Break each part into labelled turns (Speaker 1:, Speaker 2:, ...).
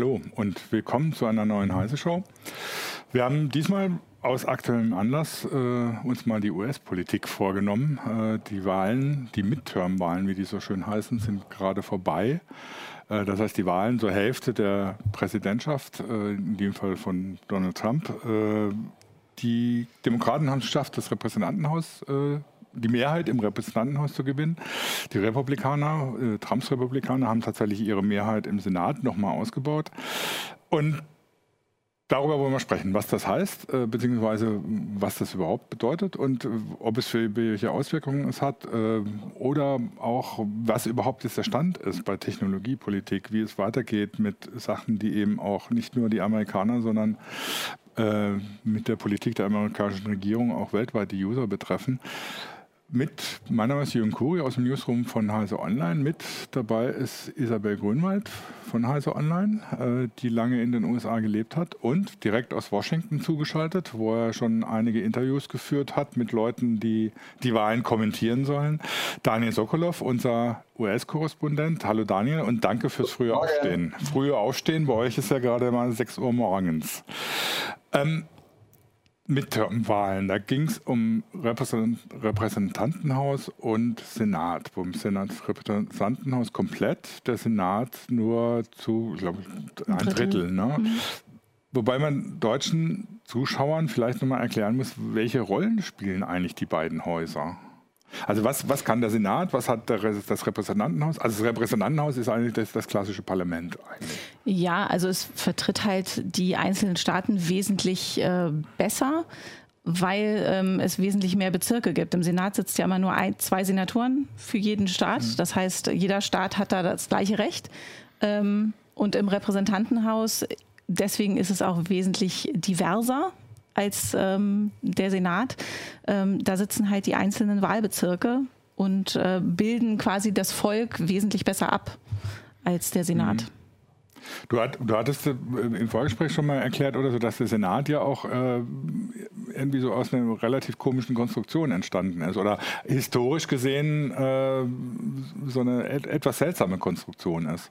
Speaker 1: hallo und willkommen zu einer neuen Heise-Show. Wir haben diesmal aus aktuellem Anlass äh, uns mal die US-Politik vorgenommen. Äh, die Wahlen, die Midterm-Wahlen, wie die so schön heißen, sind gerade vorbei. Äh, das heißt, die Wahlen zur Hälfte der Präsidentschaft, äh, in dem Fall von Donald Trump. Äh, die Demokraten haben es geschafft, das Repräsentantenhaus die Mehrheit im Repräsentantenhaus zu gewinnen. Die Republikaner, äh, Trumps Republikaner, haben tatsächlich ihre Mehrheit im Senat nochmal ausgebaut. Und darüber wollen wir sprechen, was das heißt, äh, beziehungsweise was das überhaupt bedeutet und äh, ob es für welche Auswirkungen es hat äh, oder auch, was überhaupt jetzt der Stand ist bei Technologiepolitik, wie es weitergeht mit Sachen, die eben auch nicht nur die Amerikaner, sondern mit der Politik der amerikanischen Regierung auch weltweit die User betreffen mit, mein Name ist Jürgen Kuri aus dem Newsroom von Heise Online. Mit dabei ist Isabel Grünwald von Heise Online, äh, die lange in den USA gelebt hat und direkt aus Washington zugeschaltet, wo er schon einige Interviews geführt hat mit Leuten, die die Wahlen kommentieren sollen. Daniel Sokolov, unser US-Korrespondent. Hallo Daniel und danke fürs frühe Aufstehen. Frühe Aufstehen, bei euch ist ja gerade mal 6 Uhr morgens. Ähm, Midterm-Wahlen. Da ging es um Repräsentantenhaus und Senat. Beim Senat Repräsentantenhaus komplett, der Senat nur zu, glaube ich, ein Drittel. Drittel ne? mhm. Wobei man deutschen Zuschauern vielleicht nochmal erklären muss, welche Rollen spielen eigentlich die beiden Häuser? Also was, was kann der Senat, was hat das Repräsentantenhaus? Also das Repräsentantenhaus ist eigentlich das, das, klassische Parlament eigentlich.
Speaker 2: Ja, also es vertritt halt die einzelnen Staaten wesentlich äh, besser, weil ähm, es wesentlich mehr Bezirke gibt. Im Senat sitzt ja immer nur ein, zwei Senatoren für jeden Staat. Mhm. Das heißt, jeder Staat hat da das gleiche Recht. Ähm, und im Repräsentantenhaus, deswegen ist es auch wesentlich diverser als ähm, der Senat. Ähm, da sitzen halt die einzelnen Wahlbezirke und äh, bilden quasi das Volk wesentlich besser ab als der Senat. Mhm.
Speaker 1: Du, hat, du, hattest äh, im Vorgespräch schon mal erklärt, oder so, dass der Senat ja auch äh, irgendwie so aus einer relativ komischen Konstruktion entstanden ist oder historisch gesehen äh, so eine et etwas seltsame Konstruktion ist.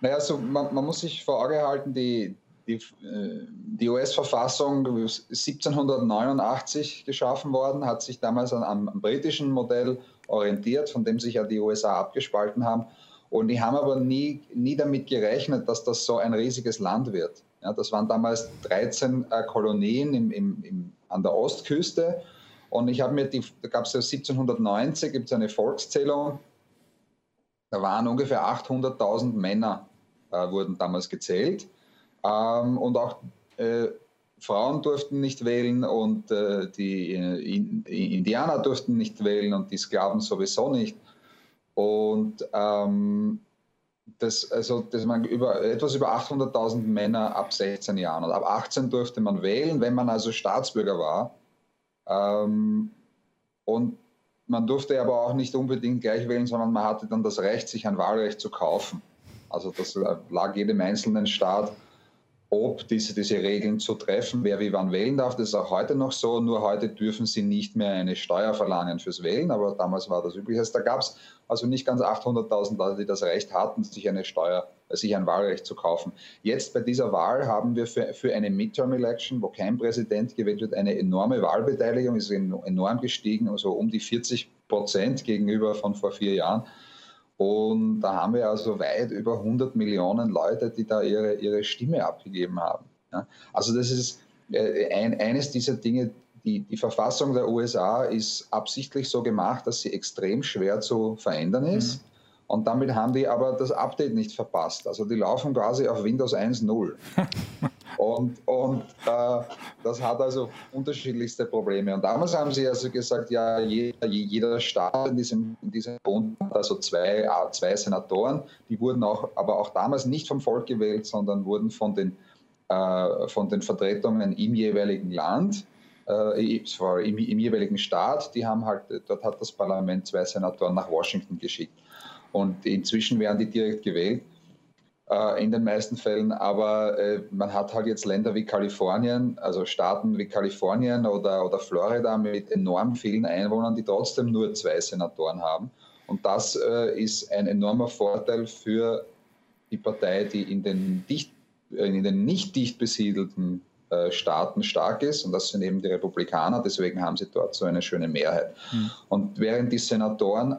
Speaker 3: Naja, also man, man muss sich vor Augen halten, die, die, äh, die US-Verfassung 1789 geschaffen worden, hat sich damals an, am britischen Modell orientiert, von dem sich ja die USA abgespalten haben. Und die haben aber nie, nie damit gerechnet, dass das so ein riesiges Land wird. Ja, das waren damals 13 äh, Kolonien im, im, im, an der Ostküste. Und ich habe mir die, da gab es ja 1790, gibt es eine Volkszählung, da waren ungefähr 800.000 Männer, äh, wurden damals gezählt. Ähm, und auch äh, Frauen durften nicht wählen und äh, die in, Indianer durften nicht wählen und die Sklaven sowieso nicht. Und ähm, das, also, dass man über, etwas über 800.000 Männer ab 16 Jahren und ab 18 durfte man wählen, wenn man also Staatsbürger war. Ähm, und man durfte aber auch nicht unbedingt gleich wählen, sondern man hatte dann das Recht, sich ein Wahlrecht zu kaufen. Also das lag jedem einzelnen Staat ob diese, diese Regeln zu treffen, wer wie wann wählen darf. Das ist auch heute noch so, nur heute dürfen sie nicht mehr eine Steuer verlangen fürs Wählen, aber damals war das üblich. Also da gab es also nicht ganz 800.000 Leute, die das Recht hatten, sich eine Steuer, sich ein Wahlrecht zu kaufen. Jetzt bei dieser Wahl haben wir für, für eine Midterm-Election, wo kein Präsident gewählt wird, eine enorme Wahlbeteiligung, ist enorm gestiegen, also um die 40 Prozent gegenüber von vor vier Jahren. Und da haben wir also weit über 100 Millionen Leute, die da ihre, ihre Stimme abgegeben haben. Ja? Also das ist äh, ein, eines dieser Dinge, die, die Verfassung der USA ist absichtlich so gemacht, dass sie extrem schwer zu verändern ist. Mhm. Und damit haben die aber das Update nicht verpasst. Also die laufen quasi auf Windows 1.0. und und äh, das hat also unterschiedlichste Probleme. Und damals haben sie also gesagt, ja, jeder, jeder Staat in diesem, in diesem Bund hat also zwei, äh, zwei Senatoren. Die wurden auch, aber auch damals nicht vom Volk gewählt, sondern wurden von den, äh, von den Vertretungen im jeweiligen Land äh, im, im jeweiligen Staat. Die haben halt, dort hat das Parlament zwei Senatoren nach Washington geschickt. Und inzwischen werden die direkt gewählt äh, in den meisten Fällen. Aber äh, man hat halt jetzt Länder wie Kalifornien, also Staaten wie Kalifornien oder, oder Florida mit enorm vielen Einwohnern, die trotzdem nur zwei Senatoren haben. Und das äh, ist ein enormer Vorteil für die Partei, die in den dicht in den nicht dicht besiedelten äh, Staaten stark ist und das sind eben die Republikaner, deswegen haben sie dort so eine schöne Mehrheit. Mhm. Und während die Senatoren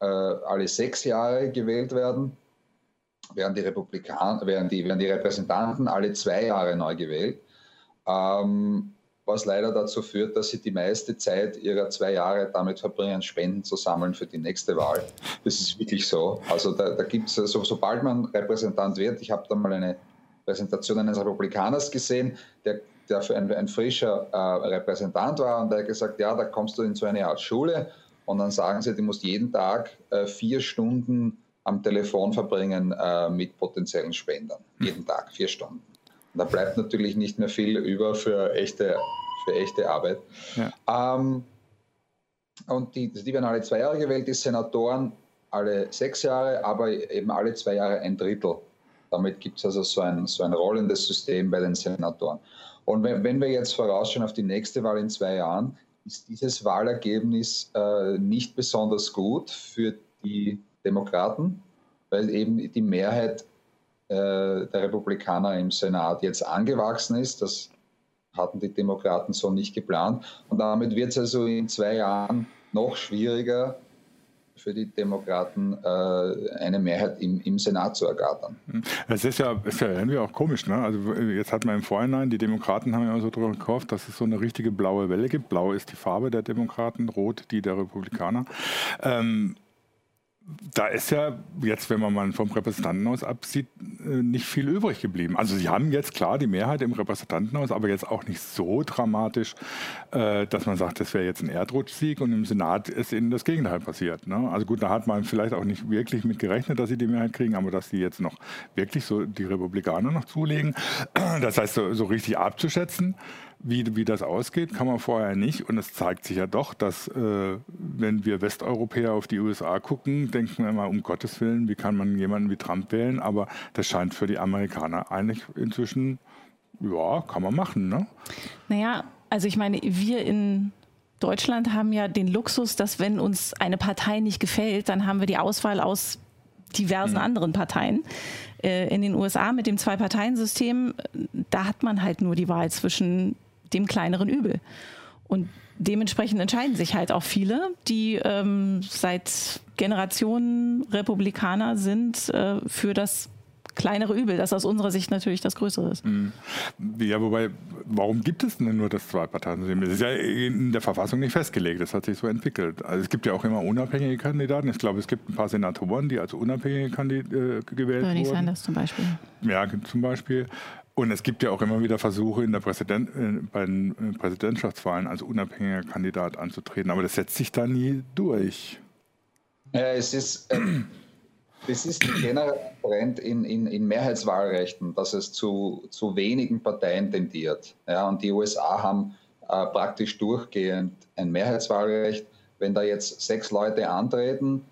Speaker 3: äh, alle sechs Jahre gewählt werden, werden die Republikaner, werden die, werden die Repräsentanten alle zwei Jahre neu gewählt. Ähm, was leider dazu führt, dass sie die meiste Zeit ihrer zwei Jahre damit verbringen, Spenden zu sammeln für die nächste Wahl. Das ist wirklich so. Also da, da gibt es, also, sobald man Repräsentant wird, ich habe da mal eine Präsentation eines Republikaners gesehen, der, der für ein, ein frischer äh, Repräsentant war und der hat gesagt, ja, da kommst du in so eine Art Schule und dann sagen sie, du musst jeden Tag äh, vier Stunden am Telefon verbringen äh, mit potenziellen Spendern. Jeden Tag, vier Stunden. Da bleibt natürlich nicht mehr viel über für echte, für echte Arbeit. Ja. Ähm, und die, die werden alle zwei Jahre gewählt, die Senatoren alle sechs Jahre, aber eben alle zwei Jahre ein Drittel. Damit gibt es also so ein, so ein rollendes System bei den Senatoren. Und wenn, wenn wir jetzt vorausschauen auf die nächste Wahl in zwei Jahren, ist dieses Wahlergebnis äh, nicht besonders gut für die Demokraten, weil eben die Mehrheit äh, der Republikaner im Senat jetzt angewachsen ist. Das hatten die Demokraten so nicht geplant. Und damit wird es also in zwei Jahren noch schwieriger für die Demokraten äh, eine Mehrheit im, im, Senat zu ergattern.
Speaker 1: Es ist ja, ist ja irgendwie auch komisch. Ne? Also jetzt hat man im Vorhinein, die Demokraten haben ja so drüber gekauft, dass es so eine richtige blaue Welle gibt. Blau ist die Farbe der Demokraten, rot die der Republikaner. Ähm, da ist ja jetzt, wenn man mal vom Repräsentantenhaus absieht, äh, nicht viel übrig geblieben. Also sie haben jetzt klar die Mehrheit im Repräsentantenhaus, aber jetzt auch nicht so dramatisch, äh, dass man sagt, das wäre jetzt ein Erdrutschsieg und im Senat ist ihnen das Gegenteil passiert. Ne? Also gut, da hat man vielleicht auch nicht wirklich mit gerechnet, dass sie die Mehrheit kriegen, aber dass sie jetzt noch wirklich so die Republikaner noch zulegen, das heißt so, so richtig abzuschätzen, wie, wie das ausgeht, kann man vorher nicht. Und es zeigt sich ja doch, dass äh, wenn wir Westeuropäer auf die USA gucken, denken wir immer, um Gottes Willen, wie kann man jemanden wie Trump wählen? Aber das scheint für die Amerikaner eigentlich inzwischen, ja, kann man machen. Ne?
Speaker 2: Naja, also ich meine, wir in Deutschland haben ja den Luxus, dass wenn uns eine Partei nicht gefällt, dann haben wir die Auswahl aus diversen mhm. anderen Parteien. Äh, in den USA mit dem Zwei-Parteien-System, da hat man halt nur die Wahl zwischen dem kleineren Übel. Und dementsprechend entscheiden sich halt auch viele, die ähm, seit Generationen Republikaner sind, äh, für das kleinere Übel, das aus unserer Sicht natürlich das größere ist. Mhm.
Speaker 1: Ja, wobei, warum gibt es denn nur das Zwei-Parteien-System? Das ist ja in der Verfassung nicht festgelegt, das hat sich so entwickelt. Also es gibt ja auch immer unabhängige Kandidaten. Ich glaube, es gibt ein paar Senatoren, die als unabhängige Kandidaten äh, gewählt Bernie wurden. Bernie
Speaker 2: Sanders zum Beispiel.
Speaker 1: Ja, zum Beispiel. Und es gibt ja auch immer wieder Versuche, in der Präsident, äh, bei den äh, Präsidentschaftswahlen als unabhängiger Kandidat anzutreten. Aber das setzt sich da nie durch.
Speaker 3: Ja, es ist, äh, das ist ein genereller Trend in, in, in Mehrheitswahlrechten, dass es zu, zu wenigen Parteien tendiert. Ja, und die USA haben äh, praktisch durchgehend ein Mehrheitswahlrecht. Wenn da jetzt sechs Leute antreten,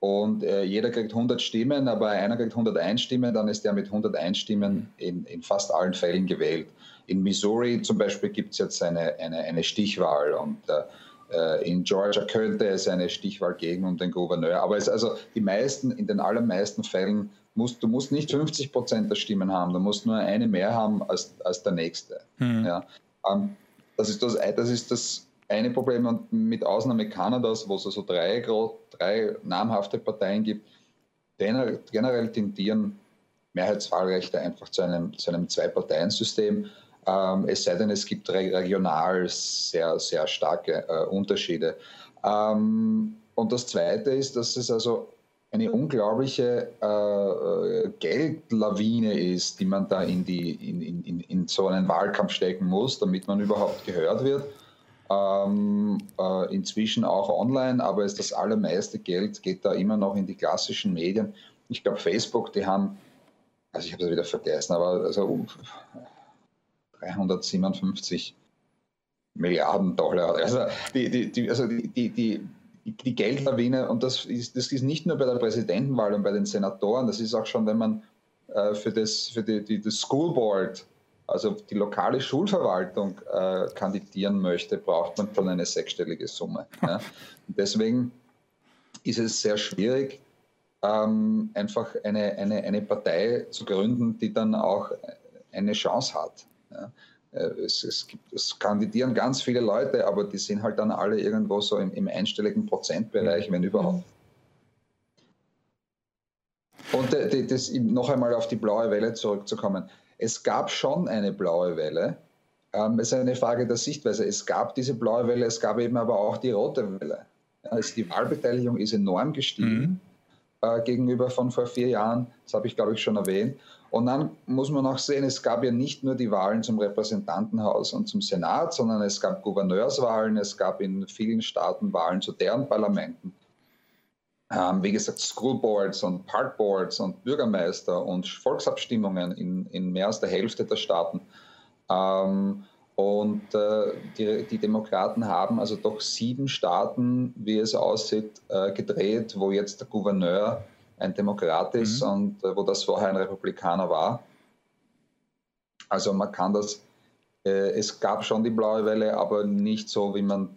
Speaker 3: und äh, jeder kriegt 100 Stimmen, aber einer kriegt 101 Stimmen, dann ist der mit 101 Stimmen in, in fast allen Fällen gewählt. In Missouri zum Beispiel gibt es jetzt eine, eine, eine, Stichwahl und äh, in Georgia könnte es eine Stichwahl geben um den Gouverneur. Aber es also die meisten, in den allermeisten Fällen musst du musst nicht 50 Prozent der Stimmen haben, du musst nur eine mehr haben als, als der nächste. Mhm. Ja. Ähm, das ist das, das ist das eine Problem und mit Ausnahme Kanadas, wo es also drei, drei namhafte Parteien gibt, generell tendieren Mehrheitswahlrechte einfach zu einem, zu einem Zwei-Parteien-System. Ähm, es sei denn, es gibt regional sehr, sehr starke äh, Unterschiede. Ähm, und das Zweite ist, dass es also eine unglaubliche äh, Geldlawine ist, die man da in, die, in, in, in so einen Wahlkampf stecken muss, damit man überhaupt gehört wird ähm, äh, inzwischen auch online, aber ist das allermeiste Geld geht da immer noch in die klassischen Medien. Ich glaube, Facebook, die haben, also ich habe es wieder vergessen, aber also 357 Milliarden Dollar. Also die, die, die also die, die, die die Geldlawine, und das ist, das ist nicht nur bei der Präsidentenwahl und bei den Senatoren, das ist auch schon, wenn man äh, für, das, für die, die, das School Board also die lokale Schulverwaltung äh, kandidieren möchte, braucht man schon eine sechsstellige Summe. Ja. Deswegen ist es sehr schwierig, ähm, einfach eine, eine, eine Partei zu gründen, die dann auch eine Chance hat. Ja. Äh, es, es, gibt, es, kandidieren ganz viele Leute, aber die sind halt dann alle irgendwo so im, im einstelligen Prozentbereich, wenn überhaupt. Und äh, das, noch einmal auf die blaue Welle zurückzukommen. Es gab schon eine blaue Welle. Ähm, es ist eine Frage der Sichtweise. Es gab diese blaue Welle, es gab eben aber auch die rote Welle. Also die Wahlbeteiligung ist enorm gestiegen mhm. äh, gegenüber von vor vier Jahren. Das habe ich, glaube ich, schon erwähnt. Und dann muss man auch sehen, es gab ja nicht nur die Wahlen zum Repräsentantenhaus und zum Senat, sondern es gab Gouverneurswahlen, es gab in vielen Staaten Wahlen zu deren Parlamenten. Ähm, wie gesagt, Schoolboards und Parkboards und Bürgermeister und Volksabstimmungen in, in mehr als der Hälfte der Staaten. Ähm, und äh, die, die, Demokraten haben also doch sieben Staaten, wie es aussieht, äh, gedreht, wo jetzt der Gouverneur ein Demokrat ist mhm. und äh, wo das vorher ein Republikaner war. Also man kann das, äh, es gab schon die blaue Welle, aber nicht so, wie man,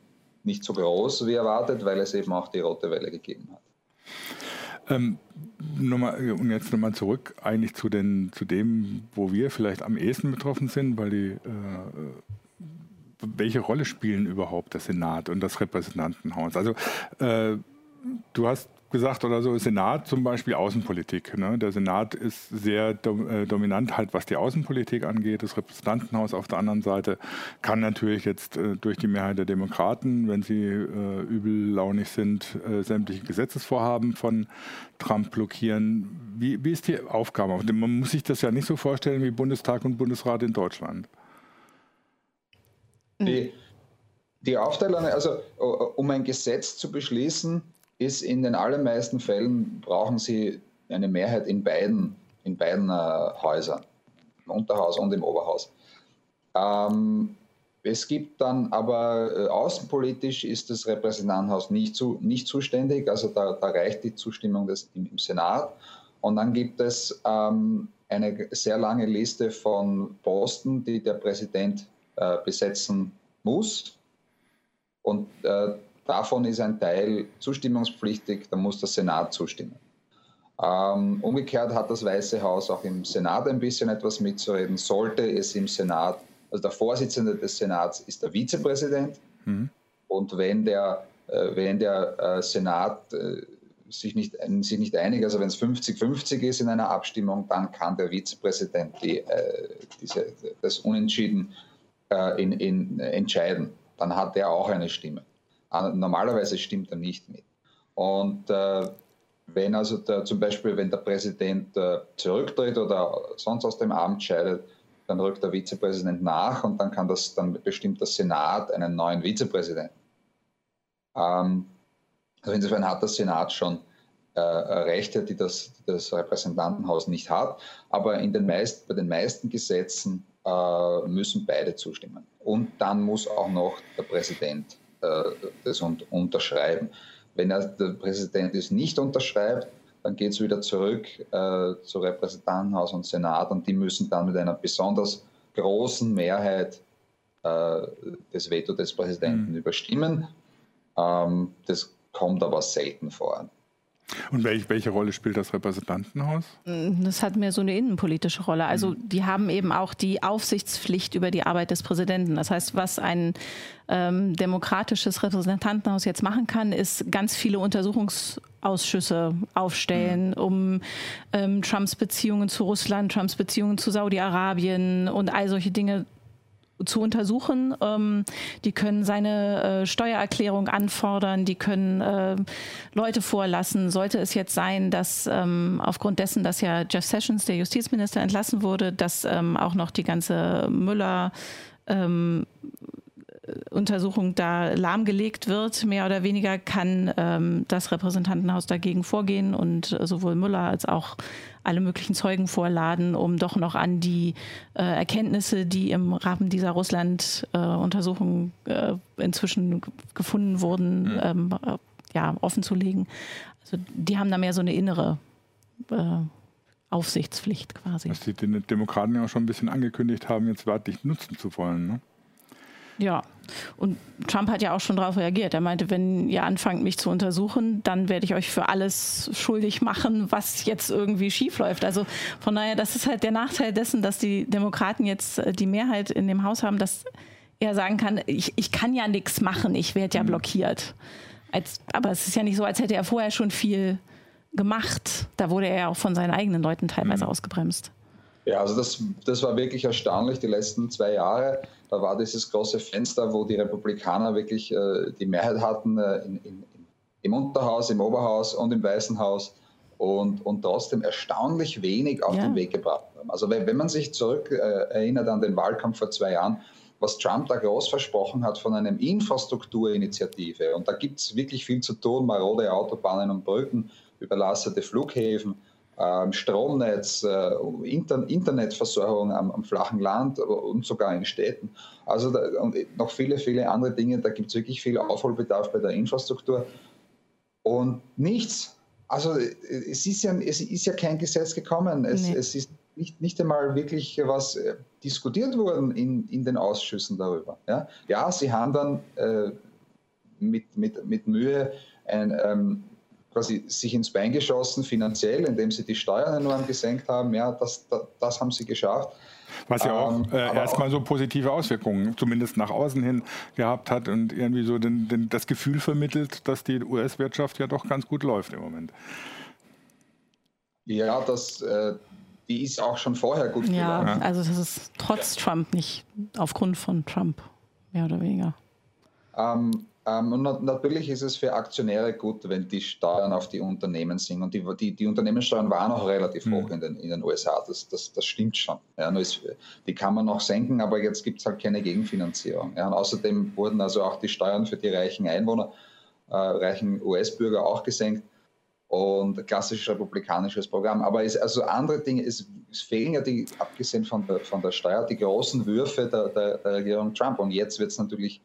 Speaker 3: nicht so groß wie erwartet, weil es eben auch die rote Welle gegeben hat.
Speaker 1: Ähm, nochmal, und jetzt nochmal zurück eigentlich zu, den, zu dem, wo wir vielleicht am ehesten betroffen sind, weil die, äh, welche Rolle spielen überhaupt der Senat und das Repräsentantenhaus? Also äh, du hast gesagt oder so, Senat zum Beispiel Außenpolitik. Ne? Der Senat ist sehr dom äh, dominant halt, was die Außenpolitik angeht. Das Repräsentantenhaus auf der anderen Seite kann natürlich jetzt äh, durch die Mehrheit der Demokraten, wenn sie äh, übellaunig sind, äh, sämtliche Gesetzesvorhaben von Trump blockieren. Wie, wie ist die Aufgabe? Man muss sich das ja nicht so vorstellen wie Bundestag und Bundesrat in Deutschland.
Speaker 3: Die, die Aufteilung, also um ein Gesetz zu beschließen, ist in den allermeisten Fällen brauchen sie eine Mehrheit in beiden, in beiden äh, Häusern, im Unterhaus und im Oberhaus. Ähm, es gibt dann aber äh, außenpolitisch ist das Repräsentantenhaus nicht, zu, nicht zuständig, also da, da reicht die Zustimmung des, im, im Senat. Und dann gibt es ähm, eine sehr lange Liste von Posten, die der Präsident äh, besetzen muss. Und äh, Davon ist ein Teil zustimmungspflichtig, da muss der Senat zustimmen. Ähm, umgekehrt hat das Weiße Haus auch im Senat ein bisschen etwas mitzureden. Sollte es im Senat, also der Vorsitzende des Senats ist der Vizepräsident. Mhm. Und wenn der, äh, wenn der äh, Senat äh, sich, nicht, sich nicht einig, also wenn es 50-50 ist in einer Abstimmung, dann kann der Vizepräsident die, diese, das Unentschieden in, in, entscheiden. Dann hat er auch eine Stimme. Ah, normalerweise stimmt er nicht mit. Und äh, wenn also der, zum Beispiel, wenn der Präsident äh, zurücktritt oder sonst aus dem Amt scheidet, dann rückt der Vizepräsident nach und dann kann das, dann bestimmt der Senat einen neuen Vizepräsidenten. Ähm, also insofern hat der Senat schon äh, Rechte, die das, die das, Repräsentantenhaus nicht hat. Aber in den meist, bei den meisten Gesetzen äh, müssen beide zustimmen. Und dann muss auch noch der Präsident das unterschreiben. Wenn er, der Präsident es nicht unterschreibt, dann geht es wieder zurück äh, zu Repräsentantenhaus und Senat und die müssen dann mit einer besonders großen Mehrheit äh, das Veto des Präsidenten mhm. überstimmen. Ähm, das kommt aber selten vor.
Speaker 1: Und welche, welche Rolle spielt das Repräsentantenhaus?
Speaker 2: Das hat mehr so eine innenpolitische Rolle. Also mhm. die haben eben auch die Aufsichtspflicht über die Arbeit des Präsidenten. Das heißt, was ein ähm, demokratisches Repräsentantenhaus jetzt machen kann, ist ganz viele Untersuchungsausschüsse aufstellen, mhm. um ähm, Trumps Beziehungen zu Russland, Trumps Beziehungen zu Saudi-Arabien und all solche Dinge zu untersuchen. Ähm, die können seine äh, Steuererklärung anfordern, die können äh, Leute vorlassen. Sollte es jetzt sein, dass ähm, aufgrund dessen, dass ja Jeff Sessions, der Justizminister, entlassen wurde, dass ähm, auch noch die ganze Müller ähm, Untersuchung da lahmgelegt wird, mehr oder weniger, kann ähm, das Repräsentantenhaus dagegen vorgehen und äh, sowohl Müller als auch alle möglichen Zeugen vorladen, um doch noch an die äh, Erkenntnisse, die im Rahmen dieser Russland-Untersuchung äh, inzwischen gefunden wurden, mhm. ähm, äh, ja, offenzulegen. Also die haben da mehr so eine innere äh, Aufsichtspflicht quasi.
Speaker 1: Was die Demokraten ja auch schon ein bisschen angekündigt haben, jetzt wörtlich nutzen zu wollen. Ne?
Speaker 2: Ja, und Trump hat ja auch schon darauf reagiert. Er meinte, wenn ihr anfangt, mich zu untersuchen, dann werde ich euch für alles schuldig machen, was jetzt irgendwie schief läuft. Also von daher, das ist halt der Nachteil dessen, dass die Demokraten jetzt äh, die Mehrheit in dem Haus haben, dass er sagen kann, ich, ich kann ja nichts machen, ich werde ja mhm. blockiert. Als, aber es ist ja nicht so, als hätte er vorher schon viel gemacht. Da wurde er ja auch von seinen eigenen Leuten teilweise mhm. ausgebremst.
Speaker 3: Ja, also das, das war wirklich erstaunlich, die letzten zwei Jahre. Da war dieses große Fenster, wo die Republikaner wirklich äh, die Mehrheit hatten äh, in, in, im Unterhaus, im Oberhaus und im Weißen Haus und, und trotzdem erstaunlich wenig auf ja. den Weg gebracht haben. Also wenn, wenn man sich zurück äh, erinnert an den Wahlkampf vor zwei Jahren, was Trump da groß versprochen hat von einer Infrastrukturinitiative. Und da gibt es wirklich viel zu tun, marode Autobahnen und Brücken, überlastete Flughäfen Stromnetz, äh, Internetversorgung am, am, flachen Land und sogar in Städten. Also da, und noch viele, viele andere Dinge. Da gibt es wirklich viel Aufholbedarf bei der Infrastruktur. Und nichts. Also es ist ja, es ist ja kein Gesetz gekommen. Es, nee. es ist nicht, nicht einmal wirklich was äh, diskutiert worden in, in den Ausschüssen darüber. Ja, ja sie haben dann äh, mit, mit, mit Mühe ein, ähm, quasi sich ins Bein geschossen finanziell, indem sie die Steuern enorm gesenkt haben. Ja, das, das, das haben sie geschafft.
Speaker 1: Was ja auch ähm, äh, erstmal so positive Auswirkungen, zumindest nach außen hin, gehabt hat und irgendwie so den, den, das Gefühl vermittelt, dass die US-Wirtschaft ja doch ganz gut läuft im Moment.
Speaker 3: Ja, das, äh, die ist auch schon vorher gut
Speaker 2: ja, gelaufen. Ja, also das ist trotz Trump, nicht aufgrund von Trump, mehr oder weniger.
Speaker 3: Ähm, ähm, und natürlich ist es für Aktionäre gut, wenn die Steuern auf die Unternehmen sind. Und die, die, die Unternehmenssteuern waren auch relativ mhm. hoch in den, in den USA. Das, das, das stimmt schon. Ja, ist, die kann man noch senken, aber jetzt gibt es halt keine Gegenfinanzierung. Ja, und außerdem wurden also auch die Steuern für die reichen Einwohner, äh, reichen US-Bürger auch gesenkt. Und klassisches republikanisches Programm. Aber es, also andere Dinge, es, es, fehlen ja die, abgesehen von der, von der Steuer, die großen Würfe der, der, der Regierung Trump. Und jetzt wird es natürlich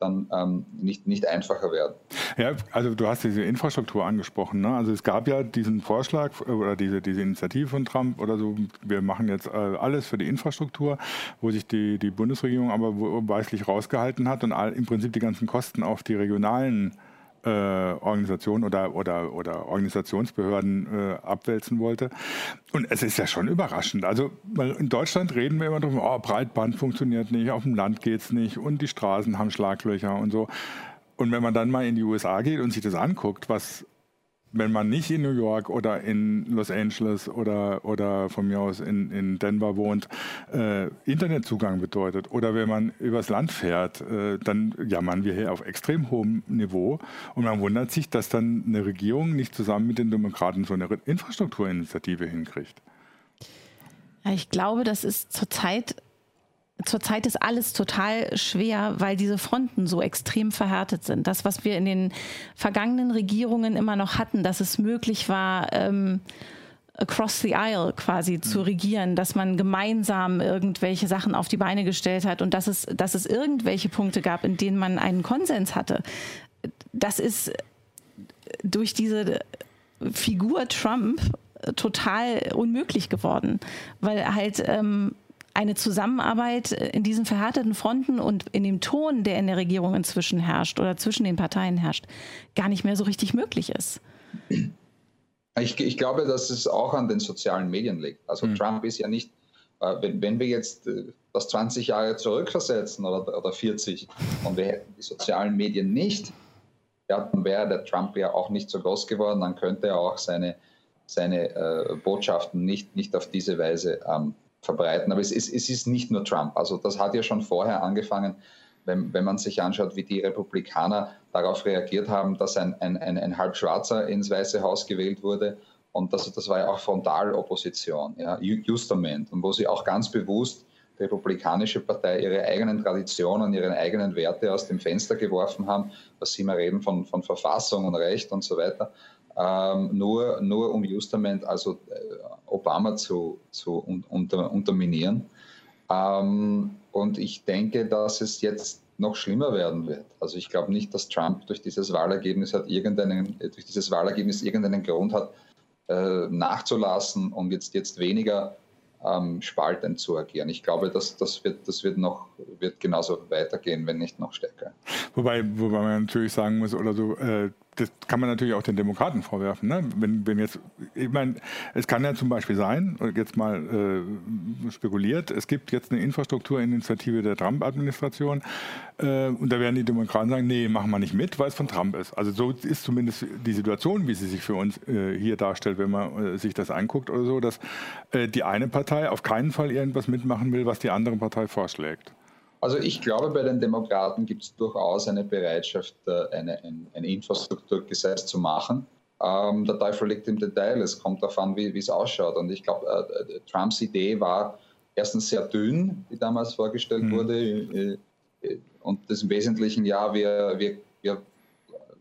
Speaker 3: dann ähm, nicht, nicht einfacher werden.
Speaker 1: Ja, also du hast diese Infrastruktur angesprochen. Ne? Also es gab ja diesen Vorschlag äh, oder diese, diese Initiative von Trump oder so, wir machen jetzt äh, alles für die Infrastruktur, wo sich die, die Bundesregierung aber weißlich rausgehalten hat und all, im Prinzip die ganzen Kosten auf die regionalen äh, Organisationen oder, oder, oder Organisationsbehörden äh, abwälzen wollte. Und es ist ja schon überraschend. Also in Deutschland reden wir immer darüber, oh, Breitband funktioniert nicht, auf dem Land geht es nicht und die Straßen haben Schlaglöcher und so. Und wenn man dann mal in die USA geht und sich das anguckt, was wenn man nicht in New York oder in Los Angeles oder, oder von mir aus in, in Denver wohnt, äh, Internetzugang bedeutet oder wenn man übers Land fährt, äh, dann jammern wir hier auf extrem hohem Niveau und man wundert sich, dass dann eine Regierung nicht zusammen mit den Demokraten so eine Infrastrukturinitiative hinkriegt.
Speaker 2: Ich glaube, das ist zurzeit zurzeit ist alles total schwer, weil diese Fronten so extrem verhärtet sind. Das, was wir in den vergangenen Regierungen immer noch hatten, dass es möglich war, ähm, across the aisle quasi mhm. zu regieren, dass man gemeinsam irgendwelche Sachen auf die Beine gestellt hat und dass es, dass es irgendwelche Punkte gab, in denen man einen Konsens hatte. Das ist durch diese Figur Trump total unmöglich geworden, weil halt ähm, eine Zusammenarbeit in diesen verhärteten Fronten und in dem Ton, der in der Regierung inzwischen herrscht oder zwischen den Parteien herrscht, gar nicht mehr so richtig möglich ist.
Speaker 3: Ich, ich glaube, dass es auch an den sozialen Medien liegt. Also mhm. Trump ist ja nicht, äh, wenn, wenn, wir jetzt äh, das 20 Jahre zurückversetzen oder, oder 40 und wir hätten die sozialen Medien nicht, ja, dann wäre der Trump ja auch nicht so groß geworden, dann könnte er auch seine, seine äh, Botschaften nicht, nicht auf diese Weise ähm, verbreiten. Aber es ist, es ist nicht nur Trump. Also das hat ja schon vorher angefangen, wenn, wenn man sich anschaut, wie die Republikaner darauf reagiert haben, dass ein, ein, ein, ein Halbschwarzer ins Weiße Haus gewählt wurde. Und das, das war ja auch Frontalopposition, ja, Justament. Und wo sie auch ganz bewusst die Republikanische Partei ihre eigenen Traditionen, ihre eigenen Werte aus dem Fenster geworfen haben, was sie immer reden von, von Verfassung und Recht und so weiter ähm, nur, nur um Justament, also äh, Obama zu, zu un, unter, unterminieren. Ähm, und ich denke, dass es jetzt noch schlimmer werden wird. Also ich glaube nicht, dass Trump durch dieses Wahlergebnis hat irgendeinen, durch dieses Wahlergebnis irgendeinen Grund hat, äh, nachzulassen und jetzt, jetzt weniger ähm, spaltend zu agieren. Ich glaube, dass das wird, das wird noch wird genauso weitergehen, wenn nicht noch stärker.
Speaker 1: Wobei, wobei man natürlich sagen muss, oder so, äh, das kann man natürlich auch den Demokraten vorwerfen. Ne? Wenn, wenn jetzt, ich meine, es kann ja zum Beispiel sein, jetzt mal äh, spekuliert, es gibt jetzt eine Infrastrukturinitiative der Trump-Administration äh, und da werden die Demokraten sagen, nee, machen wir nicht mit, weil es von Trump ist. Also so ist zumindest die Situation, wie sie sich für uns äh, hier darstellt, wenn man äh, sich das anguckt oder so, dass äh, die eine Partei auf keinen Fall irgendwas mitmachen will, was die andere Partei vorschlägt.
Speaker 3: Also ich glaube, bei den Demokraten gibt es durchaus eine Bereitschaft, äh, eine, ein, Infrastrukturgesetz zu machen. Ähm, der Teufel liegt im Detail. Es kommt darauf an, wie es ausschaut. Und ich glaube, äh, äh, Trumps Idee war erstens sehr dünn, die damals vorgestellt mhm. wurde. Äh, und das im Wesentlichen, ja, wir, wir, wir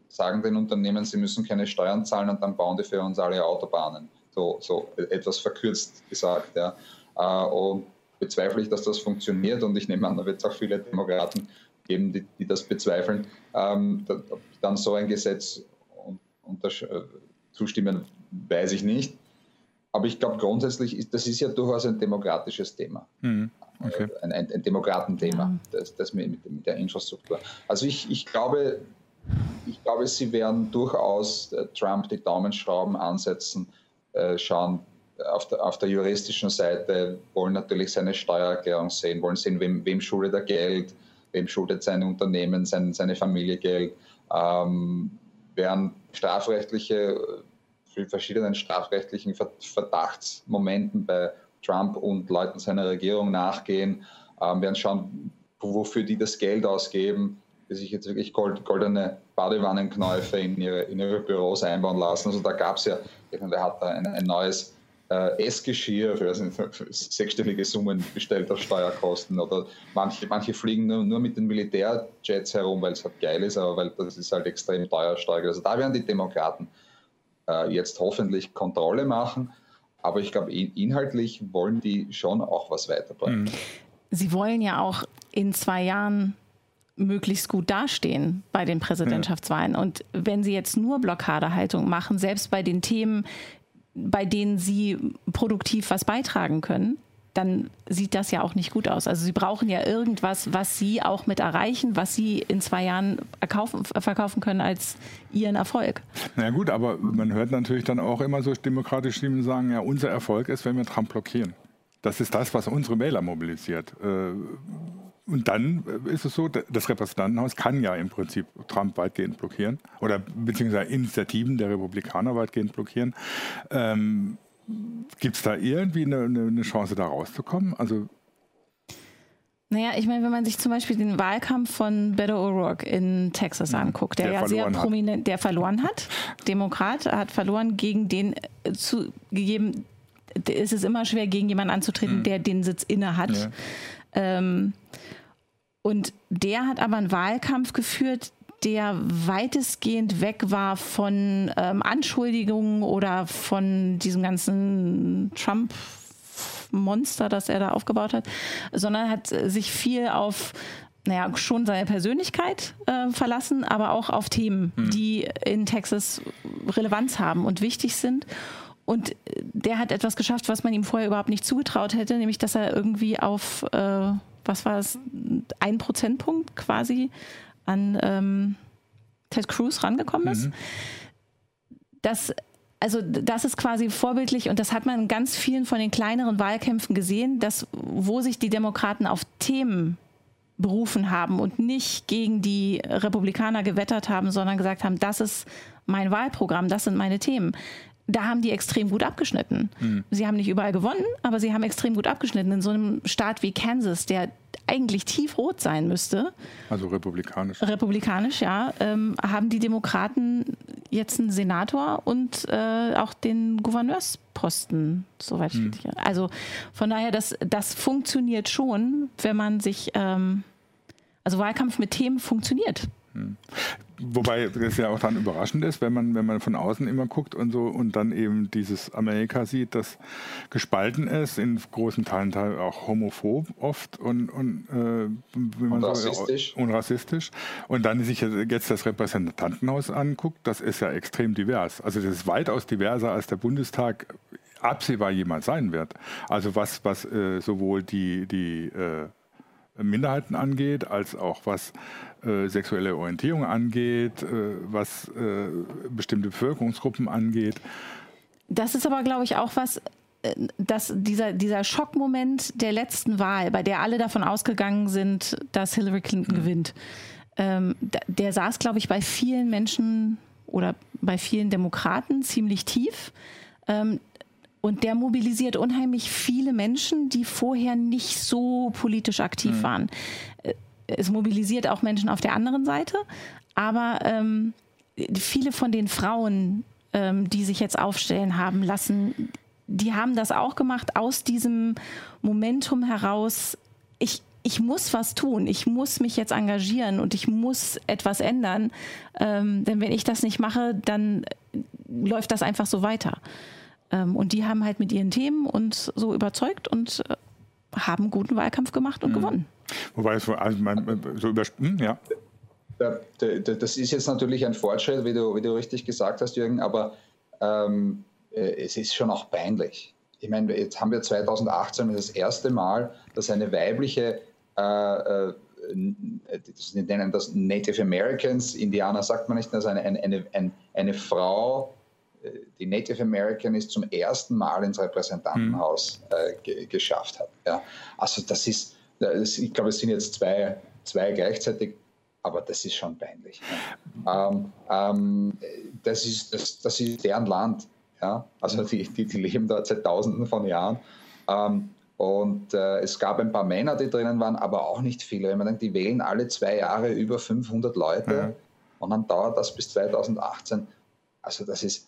Speaker 3: sagen den Unternehmen, sie müssen keine Steuern zahlen und dann bauen die für uns alle Autobahnen. So, so etwas verkürzt gesagt. Ja. Äh, und bezweifle ich, dass das funktioniert und ich nehme an, da wird es auch viele Demokraten geben, die, die das bezweifeln, ähm, dann so ein Gesetz äh, zustimmen, weiß ich nicht. Aber ich glaube grundsätzlich, ist, das ist ja durchaus ein demokratisches Thema. Mhm. Okay. Äh, ein, ein, ein, Demokratenthema, das, das mit, mit, der Infrastruktur. Also ich, ich, glaube, ich glaube, sie werden durchaus äh, Trump die Daumenschrauben ansetzen, äh, schauen, auf der, auf der, juristischen Seite wollen natürlich seine Steuererklärung sehen, wollen sehen, wem, wem schuldet er Geld, wem schuldet sein Unternehmen, sein, seine Familie Geld, ähm, werden strafrechtliche, verschiedenen strafrechtlichen Verdachtsmomenten bei Trump und Leuten seiner Regierung nachgehen, ähm, werden schauen, wofür die das Geld ausgeben, die sich jetzt wirklich gold, goldene Badewannenknäufe in ihre, in ihre Büros einbauen lassen. Also da gab es ja, der hat da ein, ein neues äh, Essgeschirr für, also für, sechsstellige Summen bestellter Steuerkosten oder manche, manche fliegen nur, nur mit den Militärjets herum, weil es halt geil ist, aber weil das ist halt extrem teuer Steuer. Also da werden die Demokraten äh, jetzt hoffentlich Kontrolle machen, aber ich glaube, inhaltlich wollen die schon auch was weiterbringen. Mhm.
Speaker 2: Sie wollen ja auch in zwei Jahren möglichst gut dastehen bei den Präsidentschaftswahlen. Ja. Und wenn Sie jetzt nur Blockadehaltung machen, selbst bei den Themen, bei denen sie produktiv was beitragen können, dann sieht das ja auch nicht gut aus. Also sie brauchen ja irgendwas, was sie auch mit erreichen, was sie in zwei Jahren erkaufen, verkaufen können als ihren Erfolg.
Speaker 1: Na gut, aber man hört natürlich dann auch immer so demokratische Stimmen sagen, ja, unser Erfolg ist, wenn wir Trump blockieren. Das ist das, was unsere Wähler mobilisiert. Äh, und dann äh, ist es so, das Repräsentantenhaus kann ja im Prinzip Trump weitgehend blockieren oder beziehungsweise Initiativen der Republikaner weitgehend blockieren. Ähm, Gibt es da irgendwie eine, eine, Chance, da rauszukommen? Also
Speaker 2: naja, ich meine, wenn man sich zum Beispiel den Wahlkampf von Beto O'Rourke in Texas anguckt, der, der ja sehr prominent, hat. der verloren hat, Demokrat, hat verloren gegen den äh, zugegeben, ist es immer schwer, gegen jemanden anzutreten, mhm. der den Sitz inne hat. Ja. Ähm, und der hat aber einen Wahlkampf geführt, der weitestgehend weg war von ähm, Anschuldigungen oder von diesem ganzen Trump Monster, das er da aufgebaut hat, sondern hat sich viel auf naja, schon seine Persönlichkeit äh, verlassen, aber auch auf Themen, hm. die in Texas Relevanz haben und wichtig sind. Und der hat etwas geschafft, was man ihm vorher überhaupt nicht zugetraut hätte, nämlich dass er irgendwie auf äh, was war es, ein Prozentpunkt quasi an ähm, Ted Cruz rangekommen ist. Mhm. Das also das ist quasi vorbildlich und das hat man in ganz vielen von den kleineren Wahlkämpfen gesehen, dass wo sich die Demokraten auf Themen berufen haben und nicht gegen die Republikaner gewettert haben, sondern gesagt haben, das ist mein Wahlprogramm, das sind meine Themen da haben die extrem gut abgeschnitten. Mhm. Sie haben nicht überall gewonnen, aber sie haben extrem gut abgeschnitten. In so einem Staat wie Kansas, der eigentlich tiefrot sein müsste.
Speaker 1: Also republikanisch.
Speaker 2: Republikanisch, ja. Ähm, haben die Demokraten jetzt einen Senator und äh, auch den Gouverneursposten, soweit ich mhm. Also von daher, das, das funktioniert schon, wenn man sich, ähm, also Wahlkampf mit Themen funktioniert. Mhm.
Speaker 1: Wobei es ja auch dann überraschend ist, wenn man, wenn man von außen immer guckt und so und dann eben dieses Amerika sieht, das gespalten ist, in großen Teilen auch homophob oft und, und, äh, und rassistisch. So, und rassistisch. Und dann sich jetzt das Repräsentantenhaus anguckt, das ist ja extrem divers. Also das ist weitaus diverser als der Bundestag absehbar jemals sein wird. Also was, was äh, sowohl die, die äh, Minderheiten angeht, als auch was äh, sexuelle Orientierung angeht, äh, was äh, bestimmte Bevölkerungsgruppen angeht.
Speaker 2: Das ist aber, glaube ich, auch was, äh, dass dieser, dieser Schockmoment der letzten Wahl, bei der alle davon ausgegangen sind, dass Hillary Clinton mhm. gewinnt, ähm, der saß, glaube ich, bei vielen Menschen oder bei vielen Demokraten ziemlich tief. Ähm, und der mobilisiert unheimlich viele Menschen, die vorher nicht so politisch aktiv mhm. waren. Äh, es mobilisiert auch Menschen auf der anderen Seite, aber ähm, viele von den Frauen, ähm, die sich jetzt aufstellen haben lassen, die haben das auch gemacht aus diesem Momentum heraus. Ich, ich muss was tun, ich muss mich jetzt engagieren und ich muss etwas ändern. Ähm, denn wenn ich das nicht mache, dann läuft das einfach so weiter. Ähm, und die haben halt mit ihren Themen uns so überzeugt und äh, haben einen guten Wahlkampf gemacht und mhm. gewonnen.
Speaker 1: Wobei es also man, so über, hm, ja.
Speaker 3: Das ist jetzt natürlich ein Fortschritt, wie du, wie du richtig gesagt hast, Jürgen, aber ähm, äh, es ist schon auch peinlich. Ich meine, jetzt haben wir 2018 das erste Mal, dass eine weibliche, äh, äh, die nennen das Native Americans, Indianer sagt man nicht, also eine, eine, eine, eine Frau die Native American ist zum ersten Mal ins Repräsentantenhaus äh, geschafft hat. Ja. Also das ist, das, ich glaube, es sind jetzt zwei, zwei gleichzeitig, aber das ist schon peinlich. Ja. Ähm, ähm, das, ist, das, das ist deren Land. Ja. Also die, die, die leben dort seit Tausenden von Jahren. Ähm, und äh, es gab ein paar Männer, die drinnen waren, aber auch nicht viele. Wenn man denkt, die wählen alle zwei Jahre über 500 Leute ja. und dann dauert das bis 2018. Also das ist,